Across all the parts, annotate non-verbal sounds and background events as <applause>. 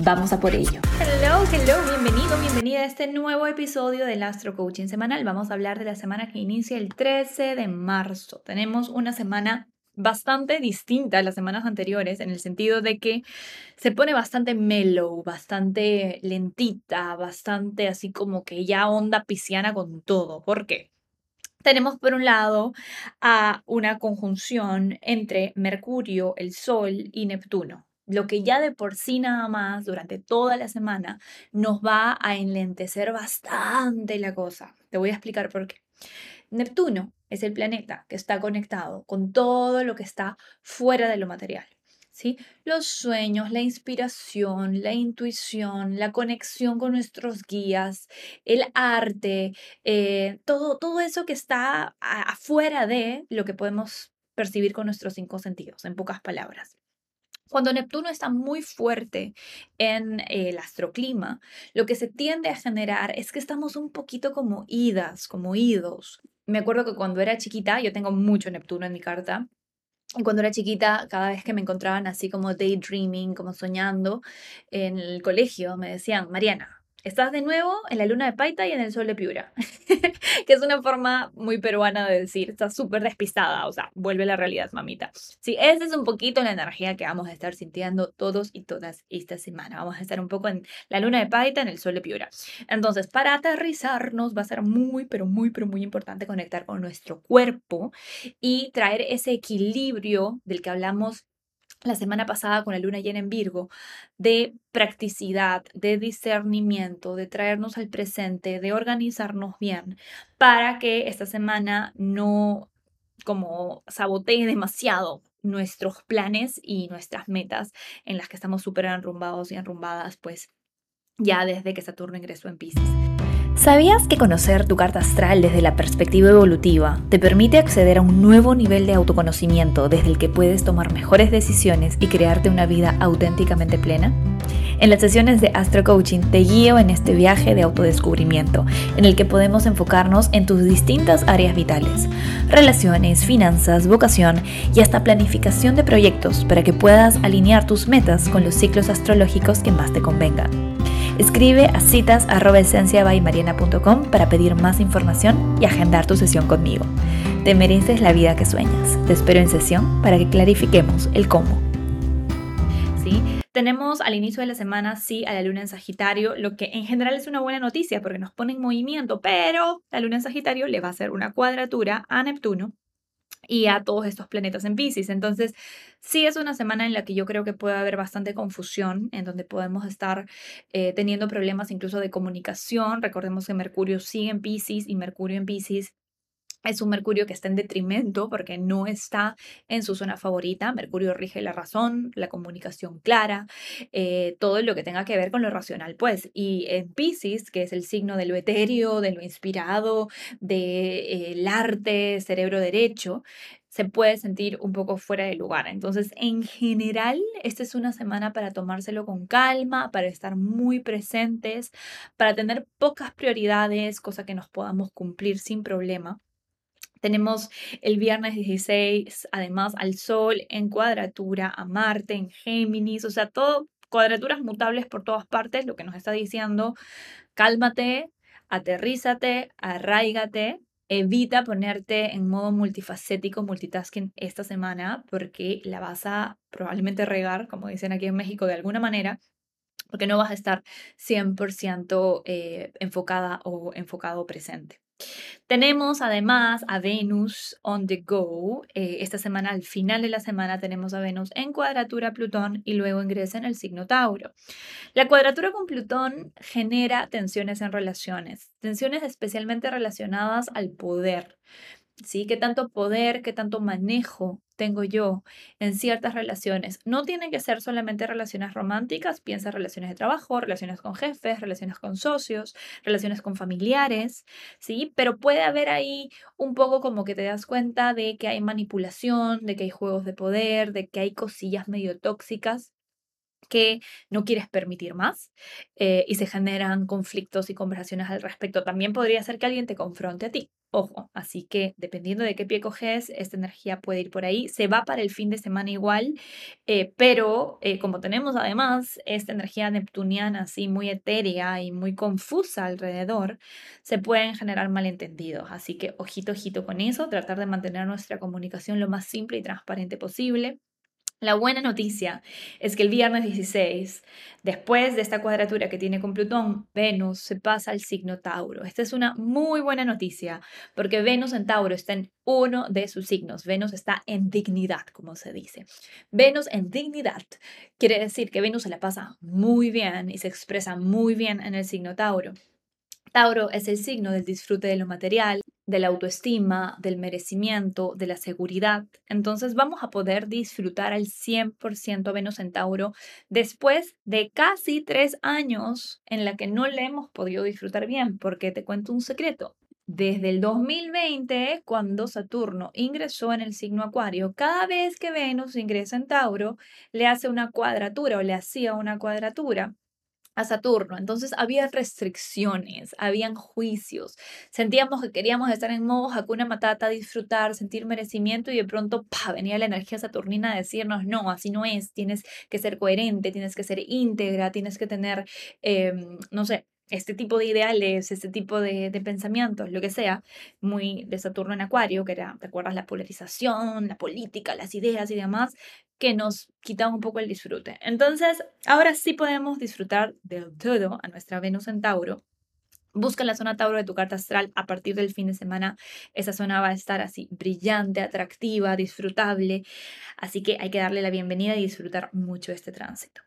Vamos a por ello. Hello, hello, bienvenido, bienvenida a este nuevo episodio del Astro Coaching Semanal. Vamos a hablar de la semana que inicia el 13 de marzo. Tenemos una semana bastante distinta a las semanas anteriores en el sentido de que se pone bastante mellow, bastante lentita, bastante así como que ya onda pisciana con todo. ¿Por qué? Tenemos por un lado a una conjunción entre Mercurio, el Sol y Neptuno lo que ya de por sí nada más durante toda la semana nos va a enlentecer bastante la cosa. Te voy a explicar por qué. Neptuno es el planeta que está conectado con todo lo que está fuera de lo material. ¿Sí? Los sueños, la inspiración, la intuición, la conexión con nuestros guías, el arte, eh, todo, todo eso que está afuera de lo que podemos percibir con nuestros cinco sentidos, en pocas palabras. Cuando Neptuno está muy fuerte en el astroclima, lo que se tiende a generar es que estamos un poquito como idas, como idos. Me acuerdo que cuando era chiquita, yo tengo mucho Neptuno en mi carta, cuando era chiquita, cada vez que me encontraban así como daydreaming, como soñando en el colegio, me decían, Mariana, Estás de nuevo en la luna de Paita y en el sol de Piura, <laughs> que es una forma muy peruana de decir, estás súper despistada, o sea, vuelve a la realidad, mamita. Sí, esa es un poquito la energía que vamos a estar sintiendo todos y todas esta semana. Vamos a estar un poco en la luna de Paita, en el sol de Piura. Entonces, para aterrizarnos va a ser muy, pero muy, pero muy importante conectar con nuestro cuerpo y traer ese equilibrio del que hablamos la semana pasada con la luna llena en Virgo, de practicidad, de discernimiento, de traernos al presente, de organizarnos bien, para que esta semana no como sabotee demasiado nuestros planes y nuestras metas en las que estamos súper enrumbados y enrumbadas, pues ya desde que Saturno ingresó en Pisces. ¿Sabías que conocer tu carta astral desde la perspectiva evolutiva te permite acceder a un nuevo nivel de autoconocimiento desde el que puedes tomar mejores decisiones y crearte una vida auténticamente plena? En las sesiones de Astro Coaching te guío en este viaje de autodescubrimiento, en el que podemos enfocarnos en tus distintas áreas vitales, relaciones, finanzas, vocación y hasta planificación de proyectos para que puedas alinear tus metas con los ciclos astrológicos que más te convengan. Escribe a citas.esenciabaymariana.com para pedir más información y agendar tu sesión conmigo. Te mereces la vida que sueñas. Te espero en sesión para que clarifiquemos el cómo. ¿Sí? Tenemos al inicio de la semana, sí, a la luna en Sagitario, lo que en general es una buena noticia porque nos pone en movimiento, pero la luna en Sagitario le va a hacer una cuadratura a Neptuno y a todos estos planetas en Pisces. Entonces, sí es una semana en la que yo creo que puede haber bastante confusión, en donde podemos estar eh, teniendo problemas incluso de comunicación. Recordemos que Mercurio sigue en Pisces y Mercurio en Pisces es un Mercurio que está en detrimento porque no está en su zona favorita. Mercurio rige la razón, la comunicación clara, eh, todo lo que tenga que ver con lo racional, pues. Y en Pisces, que es el signo de lo etéreo, de lo inspirado, del eh, arte, cerebro derecho, se puede sentir un poco fuera de lugar. Entonces, en general, esta es una semana para tomárselo con calma, para estar muy presentes, para tener pocas prioridades, cosa que nos podamos cumplir sin problema tenemos el viernes 16, además, al Sol en cuadratura, a Marte en Géminis, o sea, todo cuadraturas mutables por todas partes, lo que nos está diciendo, cálmate, aterrízate, arraigate, evita ponerte en modo multifacético, multitasking esta semana, porque la vas a probablemente regar, como dicen aquí en México, de alguna manera, porque no vas a estar 100% eh, enfocada o enfocado presente. Tenemos además a Venus on the go. Eh, esta semana, al final de la semana, tenemos a Venus en cuadratura Plutón y luego ingresa en el signo Tauro. La cuadratura con Plutón genera tensiones en relaciones, tensiones especialmente relacionadas al poder. ¿Sí? ¿Qué tanto poder, qué tanto manejo tengo yo en ciertas relaciones? No tienen que ser solamente relaciones románticas, piensa relaciones de trabajo, relaciones con jefes, relaciones con socios, relaciones con familiares, ¿sí? Pero puede haber ahí un poco como que te das cuenta de que hay manipulación, de que hay juegos de poder, de que hay cosillas medio tóxicas que no quieres permitir más eh, y se generan conflictos y conversaciones al respecto. También podría ser que alguien te confronte a ti. Ojo, así que dependiendo de qué pie coges, esta energía puede ir por ahí. Se va para el fin de semana igual, eh, pero eh, como tenemos además esta energía neptuniana así muy etérea y muy confusa alrededor, se pueden generar malentendidos. Así que ojito, ojito con eso, tratar de mantener nuestra comunicación lo más simple y transparente posible. La buena noticia es que el viernes 16, después de esta cuadratura que tiene con Plutón, Venus se pasa al signo Tauro. Esta es una muy buena noticia porque Venus en Tauro está en uno de sus signos. Venus está en dignidad, como se dice. Venus en dignidad quiere decir que Venus se la pasa muy bien y se expresa muy bien en el signo Tauro. Tauro es el signo del disfrute de lo material, de la autoestima, del merecimiento, de la seguridad. Entonces vamos a poder disfrutar al 100% Venus en Tauro después de casi tres años en la que no le hemos podido disfrutar bien, porque te cuento un secreto. Desde el 2020, cuando Saturno ingresó en el signo Acuario, cada vez que Venus ingresa en Tauro, le hace una cuadratura o le hacía una cuadratura a Saturno. Entonces había restricciones, habían juicios. Sentíamos que queríamos estar en modo Hakuna Matata, disfrutar, sentir merecimiento y de pronto pa, venía la energía saturnina a decirnos, no, así no es, tienes que ser coherente, tienes que ser íntegra, tienes que tener, em, no sé, este tipo de ideales, este tipo de, pensamientos, lo que sea, muy de Saturno en Acuario, que era, ¿te acuerdas? La polarización, la política, las ideas y demás, que nos quitaba un poco el disfrute. Entonces, ahora sí podemos disfrutar del todo a nuestra Venus en Tauro Busca la zona Tauro de tu carta astral a partir del fin de semana. Esa zona va a estar así brillante, atractiva, disfrutable. Así que hay que darle la bienvenida y disfrutar mucho este tránsito.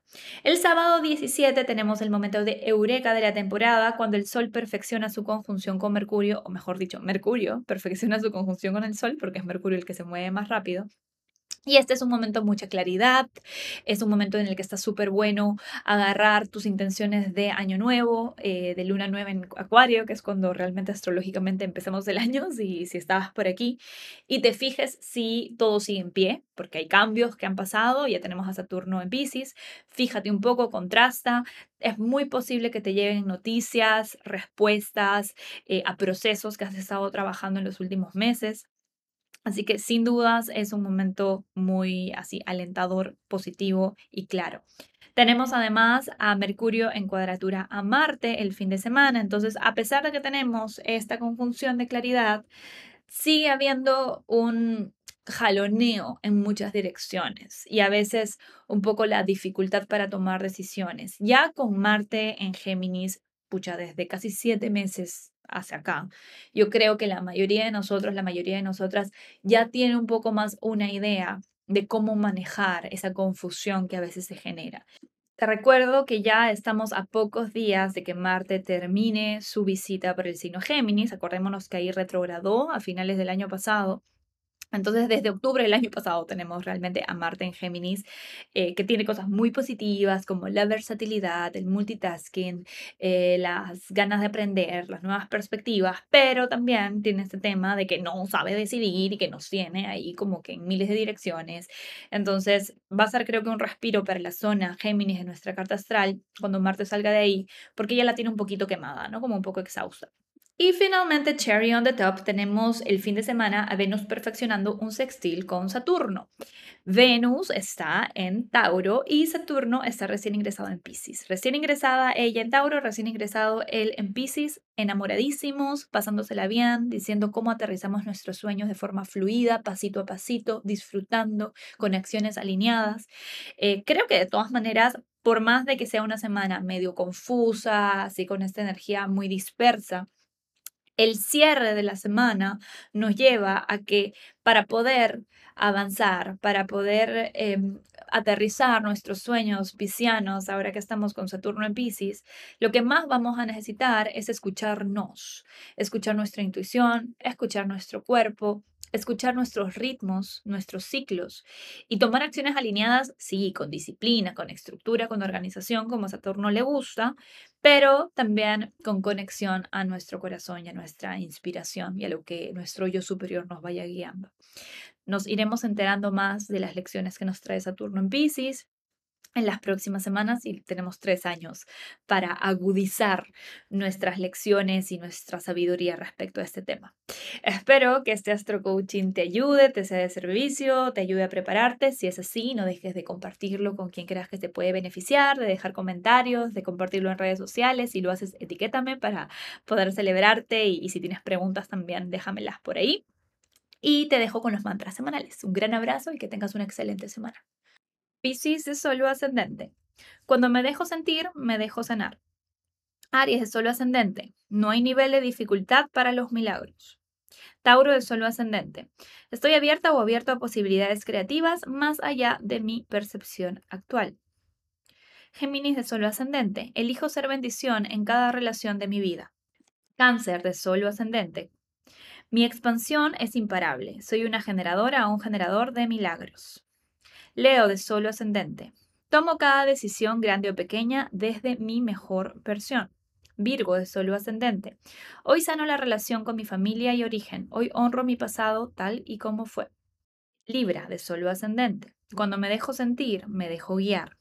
El sábado 17 tenemos el momento de eureka de la temporada cuando el Sol perfecciona su conjunción con Mercurio, o mejor dicho, Mercurio <laughs> perfecciona su conjunción con el Sol porque es Mercurio el que se mueve más rápido. Y este es un momento de mucha claridad, es un momento en el que está súper bueno agarrar tus intenciones de año nuevo, eh, de luna nueva en Acuario, que es cuando realmente astrológicamente empezamos el año, si, si estabas por aquí, y te fijes si todo sigue en pie, porque hay cambios que han pasado, ya tenemos a Saturno en Pisces, fíjate un poco, contrasta, es muy posible que te lleguen noticias, respuestas eh, a procesos que has estado trabajando en los últimos meses. Así que sin dudas es un momento muy así alentador, positivo y claro. Tenemos además a Mercurio en cuadratura a Marte el fin de semana, entonces a pesar de que tenemos esta conjunción de claridad, sigue habiendo un jaloneo en muchas direcciones y a veces un poco la dificultad para tomar decisiones. Ya con Marte en Géminis, pucha, desde casi siete meses hacia acá. Yo creo que la mayoría de nosotros, la mayoría de nosotras ya tiene un poco más una idea de cómo manejar esa confusión que a veces se genera. Te recuerdo que ya estamos a pocos días de que Marte termine su visita por el signo Géminis. Acordémonos que ahí retrogradó a finales del año pasado entonces, desde octubre del año pasado tenemos realmente a Marte en Géminis, eh, que tiene cosas muy positivas como la versatilidad, el multitasking, eh, las ganas de aprender, las nuevas perspectivas, pero también tiene este tema de que no sabe decidir y que nos tiene ahí como que en miles de direcciones. Entonces, va a ser creo que un respiro para la zona Géminis de nuestra carta astral cuando Marte salga de ahí, porque ya la tiene un poquito quemada, ¿no? Como un poco exhausta. Y finalmente, cherry on the top, tenemos el fin de semana a Venus perfeccionando un sextil con Saturno. Venus está en Tauro y Saturno está recién ingresado en Pisces. Recién ingresada ella en Tauro, recién ingresado él en Pisces, enamoradísimos, pasándosela bien, diciendo cómo aterrizamos nuestros sueños de forma fluida, pasito a pasito, disfrutando, con acciones alineadas. Eh, creo que de todas maneras por más de que sea una semana medio confusa, así con esta energía muy dispersa, el cierre de la semana nos lleva a que para poder avanzar, para poder em, aterrizar nuestros sueños piscianos, ahora que estamos con Saturno en Pisces, lo que más vamos a necesitar es escucharnos, escuchar nuestra intuición, escuchar nuestro cuerpo, escuchar nuestros ritmos, nuestros ciclos y tomar acciones alineadas, sí, con disciplina, con estructura, con organización, como Saturno le gusta, pero también con conexión a nuestro corazón y a nuestra inspiración y a lo que nuestro yo superior nos vaya guiando. Nos iremos enterando más de las lecciones que nos trae Saturno en Pisces, en las próximas semanas y tenemos tres años para agudizar nuestras lecciones y nuestra sabiduría respecto a este tema. Espero que este Astro Coaching te ayude, te sea de servicio, te ayude a prepararte. Si es así, no dejes de compartirlo con quien creas que te puede beneficiar, de dejar comentarios, de compartirlo en redes sociales. Si lo haces, etiquétame para poder celebrarte y, y si tienes preguntas también, déjamelas por ahí. Y te dejo con los mantras semanales. Un gran abrazo y que tengas una excelente semana. Piscis de solo ascendente. Cuando me dejo sentir, me dejo sanar. Aries de solo ascendente. No hay nivel de dificultad para los milagros. Tauro de solo ascendente. Estoy abierta o abierto a posibilidades creativas más allá de mi percepción actual. Géminis de solo ascendente. Elijo ser bendición en cada relación de mi vida. Cáncer de solo ascendente. Mi expansión es imparable. Soy una generadora o un generador de milagros. Leo de solo ascendente. Tomo cada decisión grande o pequeña desde mi mejor versión. Virgo de solo ascendente. Hoy sano la relación con mi familia y origen. Hoy honro mi pasado tal y como fue. Libra de solo ascendente. Cuando me dejo sentir, me dejo guiar.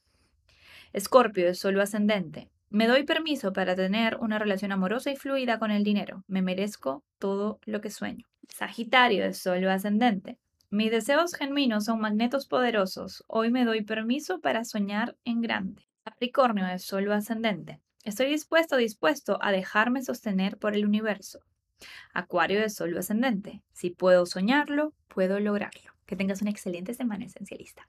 Escorpio de solo ascendente. Me doy permiso para tener una relación amorosa y fluida con el dinero. Me merezco todo lo que sueño. Sagitario de solo ascendente. Mis deseos genuinos son magnetos poderosos. Hoy me doy permiso para soñar en grande. Capricornio de Sol ascendente. Estoy dispuesto, dispuesto a dejarme sostener por el universo. Acuario de Sol ascendente. Si puedo soñarlo, puedo lograrlo. Que tengas una excelente semana esencialista.